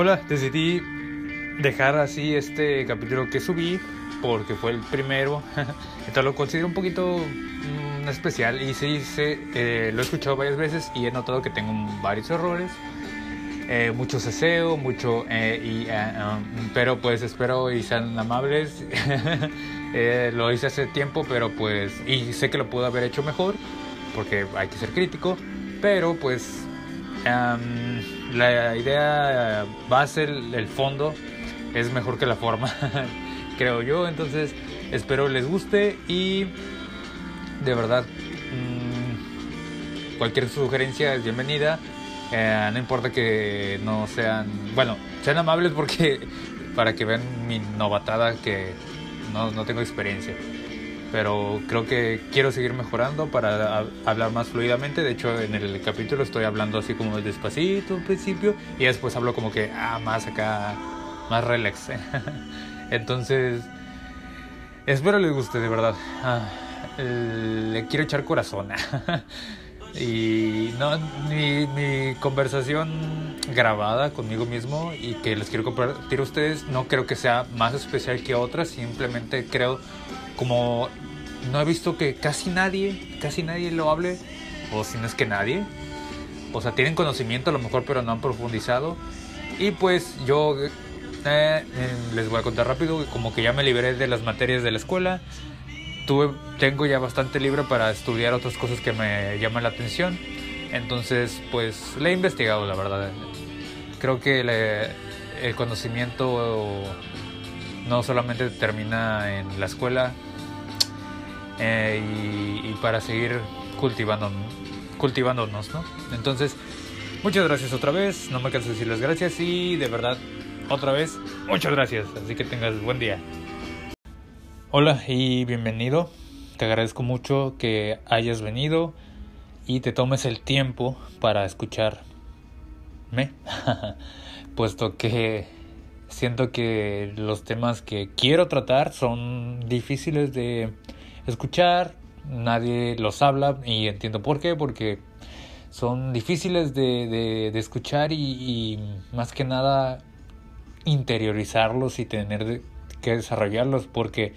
Hola, decidí dejar así este capítulo que subí porque fue el primero. Entonces lo considero un poquito mm, especial y sí, sí eh, lo he escuchado varias veces y he notado que tengo varios errores. Eh, mucho ceseo, mucho... Eh, y, um, pero pues espero y sean amables. lo hice hace tiempo, pero pues... Y sé que lo puedo haber hecho mejor porque hay que ser crítico. Pero pues la idea base, el, fondo, es mejor que la forma, creo yo. Entonces, espero les guste y de verdad, mmm, cualquier sugerencia es bienvenida. Eh, no importa que no sean, bueno, sean amables porque para que vean mi novatada que no, no tengo experiencia pero creo que quiero seguir mejorando para hablar más fluidamente. De hecho, en el capítulo estoy hablando así como despacito al principio y después hablo como que, ah, más acá, más relax. Entonces, espero les guste, de verdad. Ah, le quiero echar corazón. y no, mi, mi conversación grabada conmigo mismo y que les quiero compartir a ustedes, no creo que sea más especial que otras, simplemente creo como no he visto que casi nadie, casi nadie lo hable, o si no es que nadie, o sea, tienen conocimiento a lo mejor, pero no han profundizado. Y pues yo eh, eh, les voy a contar rápido, como que ya me liberé de las materias de la escuela, tuve, tengo ya bastante libre para estudiar otras cosas que me llaman la atención. Entonces, pues le he investigado, la verdad. Creo que el conocimiento no solamente termina en la escuela, eh, y, para seguir cultivando, cultivándonos, ¿no? Entonces, muchas gracias otra vez, no me canso de decirles gracias y de verdad, otra vez, muchas gracias, así que tengas buen día. Hola y bienvenido, te agradezco mucho que hayas venido y te tomes el tiempo para escucharme, puesto que siento que los temas que quiero tratar son difíciles de escuchar, nadie los habla y entiendo por qué, porque son difíciles de, escuchar y, más que nada interiorizarlos y tener que desarrollarlos porque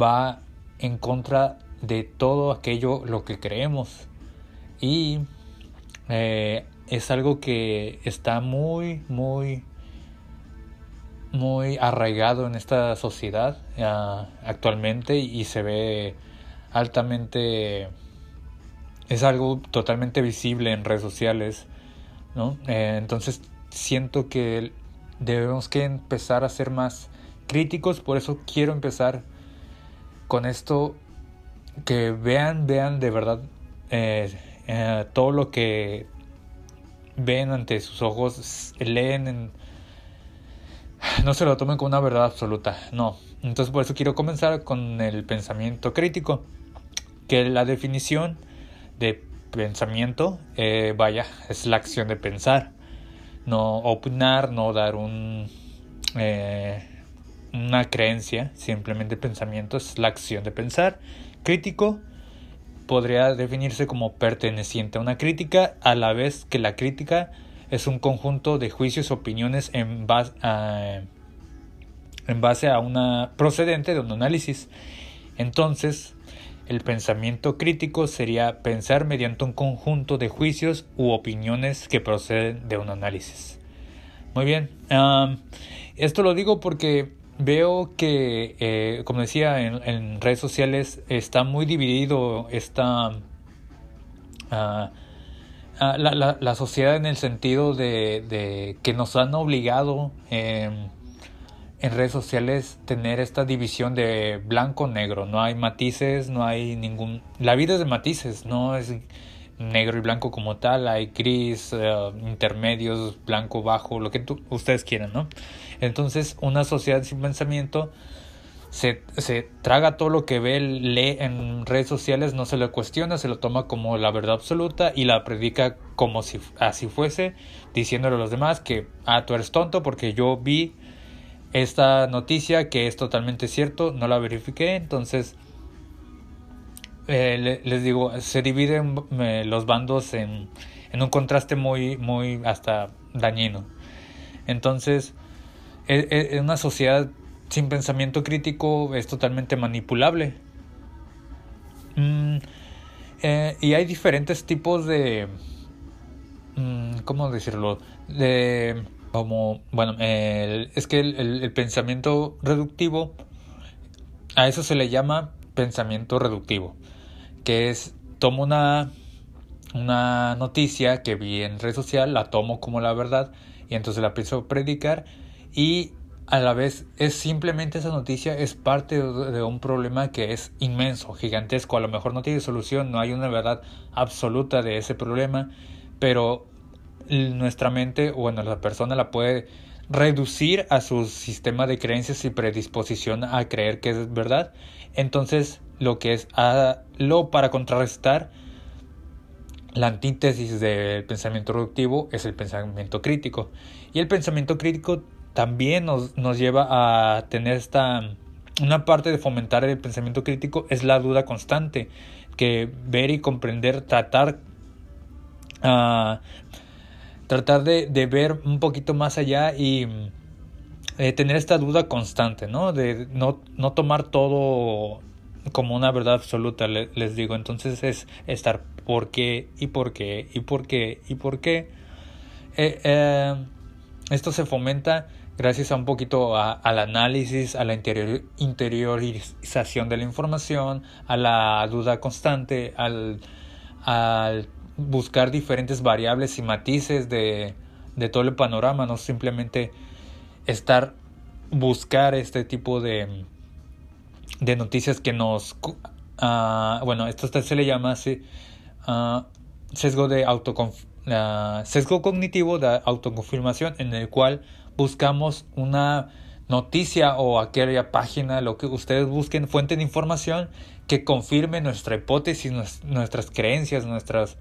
va en contra de todo aquello lo que creemos y eh, es algo que está muy muy muy arraigado en esta sociedad ah, actualmente y se ve altamente es algo totalmente visible en redes sociales ¿no? Eh, entonces siento que debemos que empezar a ser más críticos por eso quiero empezar con esto que vean vean de verdad eh, eh, todo lo que ven ante sus ojos leen en no se lo tomen como una verdad absoluta, no. Entonces por eso quiero comenzar con el pensamiento crítico, que la definición de pensamiento, eh, vaya, es la acción de pensar, no opinar, no dar un, una creencia, simplemente pensamiento es la acción de pensar. Crítico podría definirse como perteneciente a una crítica, a la vez que la crítica es un conjunto de juicios, opiniones en base a, en base a una procedente de un análisis. Entonces, el pensamiento crítico sería pensar mediante un conjunto de juicios u opiniones que proceden de un análisis. Muy bien, esto lo digo porque veo que, eh, como decía, en, redes sociales está muy dividido esta... Ah, la, la, la, sociedad en el sentido de, que nos han obligado en redes sociales tener esta división de blanco-negro. No hay matices, no hay ningún... La vida es de matices, no es negro y blanco como tal, hay gris, eh, intermedios, blanco, bajo, lo que ustedes quieran, ¿no? Entonces, una sociedad sin pensamiento se, se traga todo lo que ve, lee en redes sociales, no se lo cuestiona, se lo toma como la verdad absoluta y la predica como si así fuese, diciéndole a los demás que, ah, tú eres tonto porque yo vi esta noticia que es totalmente cierto, no la verifiqué, entonces eh, les digo, se dividen eh, los bandos en, en un contraste muy, muy hasta dañino. Entonces, en una sociedad sin pensamiento crítico es totalmente manipulable. Mm, eh, y hay diferentes tipos de... Mm, ¿Cómo decirlo? De... Como, bueno, es que el pensamiento reductivo, a eso se le llama pensamiento reductivo, que es, tomo una, una noticia que vi en red social, la tomo como la verdad y entonces la a predicar y a la vez es simplemente esa noticia es parte de un problema que es inmenso, gigantesco, a lo mejor no tiene solución, no hay una verdad absoluta de ese problema, pero nuestra mente, bueno, la persona la puede reducir a su sistema de creencias y predisposición a creer que es verdad. Entonces, lo que es lo para contrarrestar la antítesis del pensamiento reductivo es el pensamiento crítico. Y el pensamiento crítico también nos, nos lleva a tener esta una parte de fomentar el pensamiento crítico es la duda constante, que ver y comprender, tratar uh, tratar de, de, ver un poquito más allá y eh, tener esta duda constante, ¿no? De no, no tomar todo como una verdad absoluta, les digo. Entonces es estar por qué y por qué y por qué y por qué. Eh, eh, esto se fomenta gracias a un poquito al análisis, a la interior, interiorización de la información, a la duda constante, al, buscar diferentes variables y matices de, de todo el panorama, no simplemente estar, buscar este tipo de, de noticias que nos... Uh, bueno, esto se le llama así, uh, sesgo de autoconf uh, sesgo cognitivo de autoconfirmación en el cual buscamos una noticia o aquella página, lo que ustedes busquen, fuente de información que confirme nuestra hipótesis, nuestras creencias, nuestras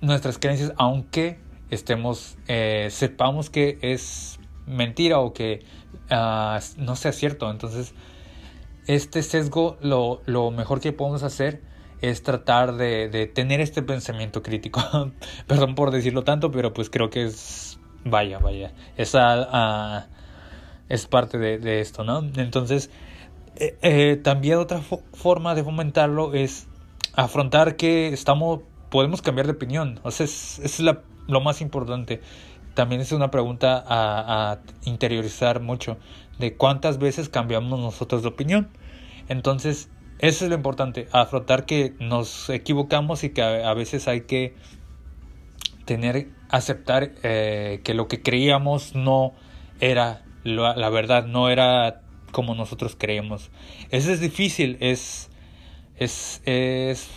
nuestras creencias, aunque estemos, eh, sepamos que es mentira o que uh, no sea cierto. Entonces, este sesgo, lo, lo, mejor que podemos hacer es tratar de, de tener este pensamiento crítico. Perdón por decirlo tanto, pero pues creo que es, vaya, vaya, esa es parte de, de, esto, ¿no? Entonces, eh, eh, también otra forma de fomentarlo es afrontar que estamos podemos cambiar de opinión. O sea, es, es la, lo más importante. También es una pregunta a, a, interiorizar mucho de cuántas veces cambiamos nosotros de opinión. Entonces, eso es lo importante, afrontar que nos equivocamos y que a, veces hay que tener, aceptar eh, que lo que creíamos no era la, verdad, no era como nosotros creíamos. Eso es difícil, es, es, es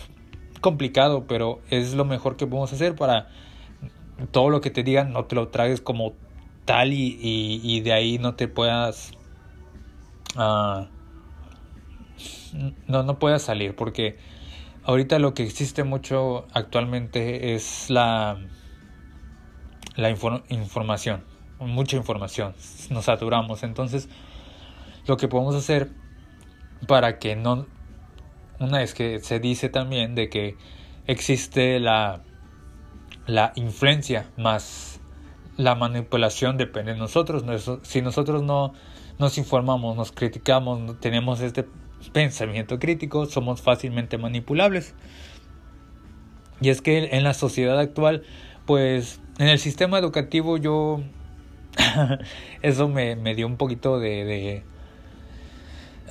complicado, pero es lo mejor que podemos hacer para todo lo que te digan, no te lo tragues como tal y, y, de ahí no te puedas... Uh, no, no puedas salir, porque ahorita lo que existe mucho actualmente es la, la información, mucha información, nos saturamos, entonces lo que podemos hacer para que no una es que se dice también de que existe la, la influencia más la manipulación depende de nosotros. Si nosotros no nos informamos, nos criticamos, tenemos este pensamiento crítico, somos fácilmente manipulables. Y es que en la sociedad actual, pues en el sistema educativo yo... eso me, me, dio un poquito de, de,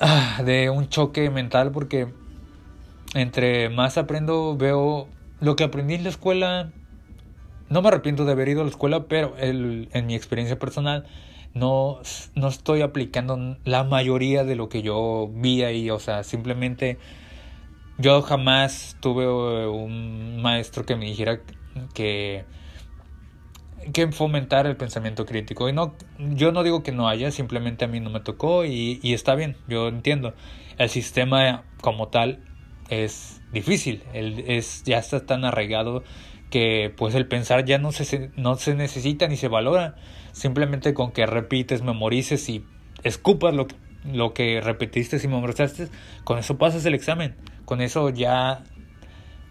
ah, de un choque mental porque entre más aprendo, veo lo que aprendí en la escuela. No me arrepiento de haber ido a la escuela, pero el, en mi experiencia personal no, no estoy aplicando la mayoría de lo que yo vi ahí. O sea, simplemente yo jamás tuve un maestro que me dijera que que fomentar el pensamiento crítico y no yo no digo que no haya simplemente a mí no me tocó y, y está bien yo entiendo el sistema como tal es difícil, el, es, ya está tan arraigado que pues el pensar ya no se, no se necesita ni se valora, simplemente con que repites, memorices y escupas lo, lo que repetiste y memorizaste, con eso pasas el examen, con eso ya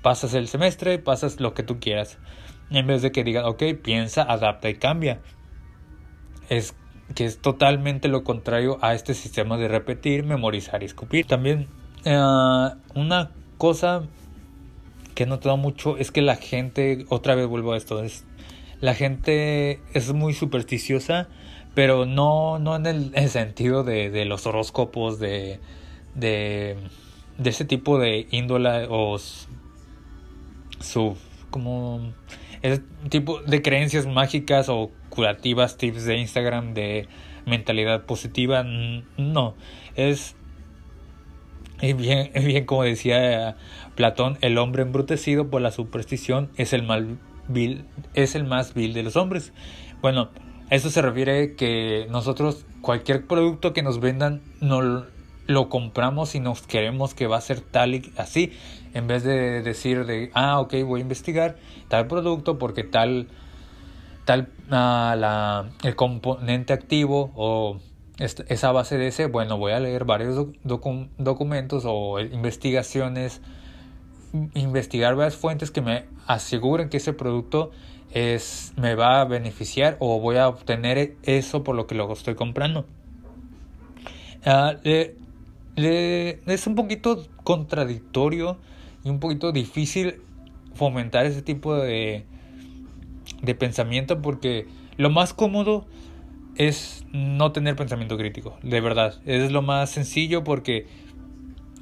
pasas el semestre, pasas lo que tú quieras, en vez de que digas, ok, piensa, adapta y cambia. es que es totalmente lo contrario a este sistema de repetir, memorizar y escupir. También eh, una cosa que he notado mucho es que la gente, otra vez vuelvo a esto, es la gente es muy supersticiosa, pero no, no en el, sentido de, de, los horóscopos, de, de, ese tipo de índola o su, como, ese tipo de creencias mágicas o curativas, tips de Instagram de mentalidad positiva, no, es bien, bien como decía Platón, el hombre embrutecido por la superstición es el es el más vil de los hombres. Bueno, eso se refiere que nosotros cualquier producto que nos vendan no lo compramos y nos queremos que va a ser tal y así en vez de decir de ah ok voy a investigar tal producto porque tal tal ah, la, el componente activo o esa base de ese bueno voy a leer varios documentos o investigaciones investigar varias fuentes que me aseguren que ese producto es, me va a beneficiar o voy a obtener eso por lo que lo estoy comprando. Ah, es un poquito contradictorio y un poquito difícil fomentar ese tipo de, de pensamiento porque lo más cómodo es no tener pensamiento crítico, de verdad. Es lo más sencillo porque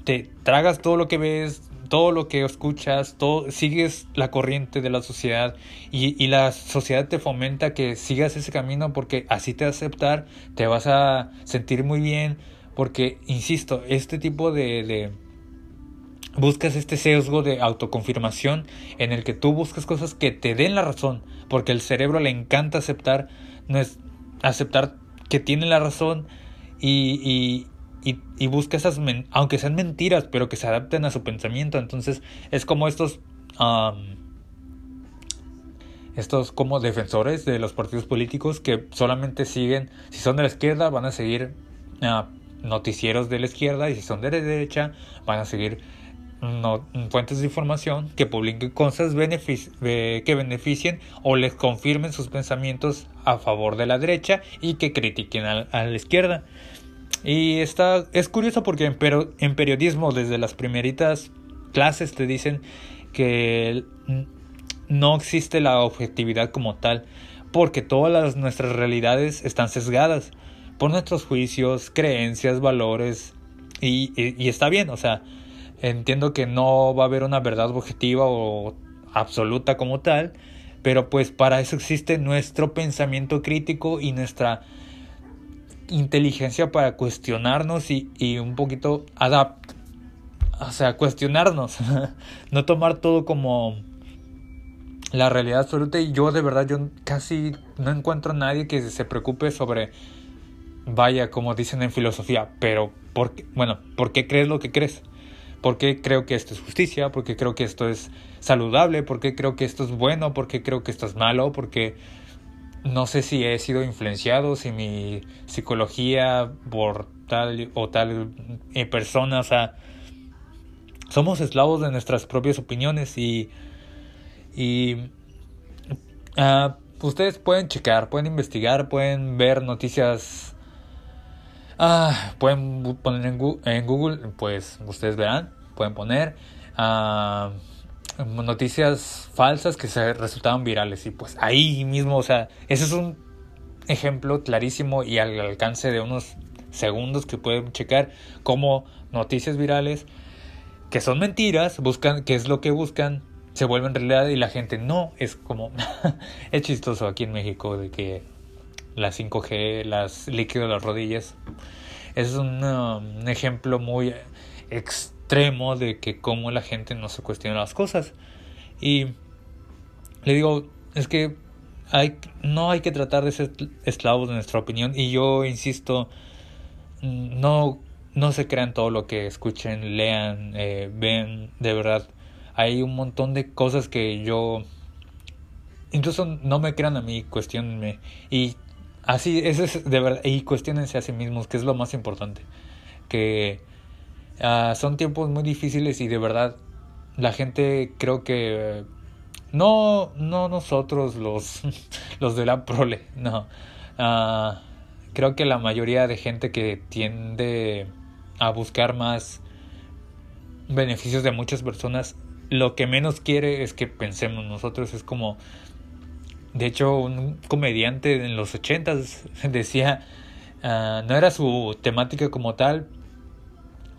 te tragas todo lo que ves, todo lo que escuchas, todo, sigues la corriente de la sociedad y, y, la sociedad te fomenta que sigas ese camino porque así te va a aceptar, te vas a sentir muy bien, porque, insisto, este tipo de, de buscas este sesgo de autoconfirmación en el que tú buscas cosas que te den la razón, porque el cerebro le encanta aceptar, no es aceptar que tiene la razón y, y busca esas, aunque sean mentiras, pero que se adapten a su pensamiento. Entonces es como estos, estos como defensores de los partidos políticos que solamente siguen, si son de la izquierda van a seguir uh, noticieros de la izquierda y si son de la derecha van a seguir no, fuentes de información que publiquen cosas que beneficien o les confirmen sus pensamientos a favor de la derecha y que critiquen a la izquierda. Y está, es curioso porque en, pero, en periodismo desde las primeritas clases te dicen que no existe la objetividad como tal, porque todas las, nuestras realidades están sesgadas por nuestros juicios, creencias, valores, y, y, y, está bien, o sea, entiendo que no va a haber una verdad objetiva o absoluta como tal, pero pues para eso existe nuestro pensamiento crítico y nuestra inteligencia para cuestionarnos y, y un poquito adapt o sea, cuestionarnos, no tomar todo como la realidad absoluta y yo de verdad yo casi no encuentro a nadie que se preocupe sobre vaya como dicen en filosofía, pero ¿por qué? bueno, ¿por qué crees lo que crees? ¿Por qué creo que esto es justicia? ¿Por qué creo que esto es saludable? ¿Por qué creo que esto es bueno? ¿Por qué creo que esto es malo? Porque no sé si he sido influenciado, si mi psicología por tal o tal eh, persona, somos esclavos de nuestras propias opiniones y, y uh, ustedes pueden checar, pueden investigar, pueden ver noticias, uh, pueden poner en Google, pues ustedes verán, pueden poner. Uh, noticias falsas que se resultaban virales. Y pues ahí mismo, o sea, ese es un ejemplo clarísimo y al alcance de unos segundos que pueden checar como noticias virales que son mentiras, buscan qué es lo que buscan, se vuelven realidad y la gente no, es como es chistoso aquí en México de que la 5G, las líquidos de las rodillas, es un, um, un ejemplo muy extremo extremo de que cómo la gente no se cuestiona las cosas. Y le digo, es que hay, no hay que tratar de ser esclavos de nuestra opinión. Y yo insisto, no, no se crean todo lo que escuchen, lean, eh, ven, de verdad. Hay un montón de cosas que yo... Incluso no me crean a mí, cuestionenme. Y así, eso es de verdad. Y cuestionense a sí mismos, que es lo más importante. Que Uh, son tiempos muy difíciles y de verdad la gente creo que no no nosotros los los de la prole no Ah, creo que la mayoría de gente que tiende a buscar más beneficios de muchas personas, lo que menos quiere es que pensemos nosotros. Es como, de hecho, un comediante en los ochentas decía, ah, no era su temática como tal,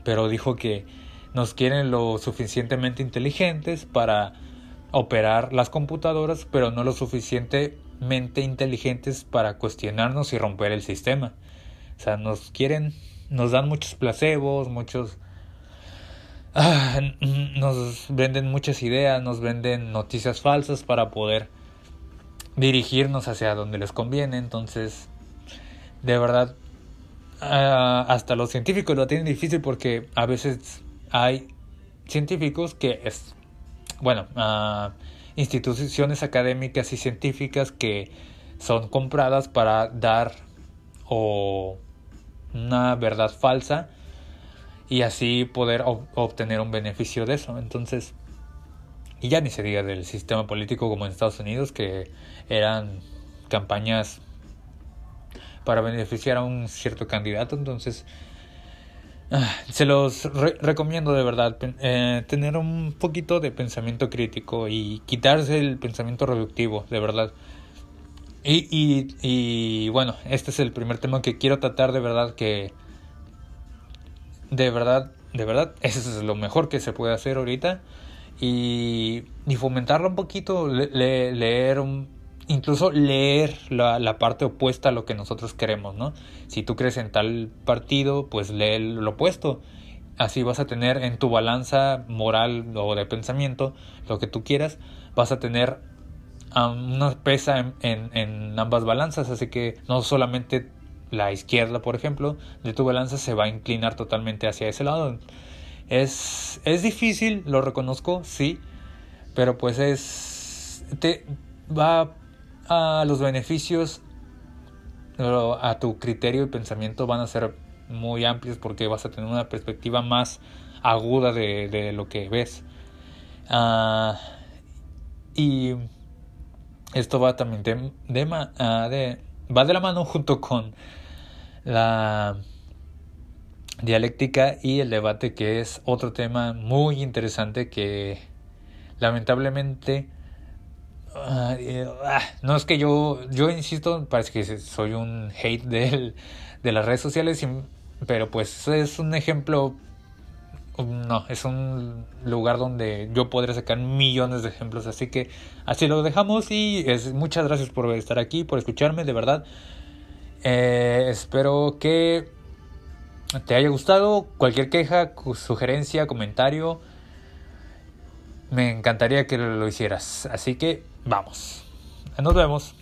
pero dijo que nos quieren lo suficientemente inteligentes para operar las computadoras, pero no lo suficientemente inteligentes para cuestionarnos y romper el sistema. O sea, nos quieren, nos dan muchos placebos, muchos... Ah, nos venden muchas ideas, nos venden noticias falsas para poder dirigirnos hacia donde les conviene. Entonces, de verdad, ah, hasta los científicos lo tienen difícil porque a veces hay científicos que es, bueno, uh, instituciones académicas y científicas que son compradas para dar o una verdad falsa y así poder obtener un beneficio de eso. Entonces, ya ni se diga del sistema político como en Estados Unidos, que eran campañas para beneficiar a un cierto candidato. Entonces, Ah, se los recomiendo de verdad eh, tener un poquito de pensamiento crítico y quitarse el pensamiento reductivo, de verdad. Y, y, y bueno, este es el primer tema que quiero tratar de verdad que... De verdad, de verdad, eso es lo mejor que se puede hacer ahorita. Y, y fomentarlo un poquito, leer un, incluso leer la, parte opuesta a lo que nosotros queremos, ¿no? Si tú crees en tal partido, pues lee lo opuesto. Así vas a tener en tu balanza moral o de pensamiento lo que tú quieras, vas a tener una pesa en, en, en, ambas balanzas, así que no solamente la izquierda, por ejemplo, de tu balanza se va a inclinar totalmente hacia ese lado. Es, es difícil, lo reconozco, sí, pero pues es... Te, va a los beneficios a tu criterio y pensamiento van a ser muy amplios porque vas a tener una perspectiva más aguda de, lo que ves. Ah, y esto va también ah, de, va de la mano junto con la dialéctica y el debate que es otro tema muy interesante que lamentablemente Ah, ah, no es que yo, yo insisto, parece que soy un hate de, las redes sociales, pero pues es un ejemplo, no, es un lugar donde yo podría sacar millones de ejemplos, así que así lo dejamos y es, muchas gracias por estar aquí, por escucharme, de verdad. Eh, espero que te haya gustado, cualquier queja, sugerencia, comentario, me encantaría que lo hicieras, así que Vamos. Nos vemos.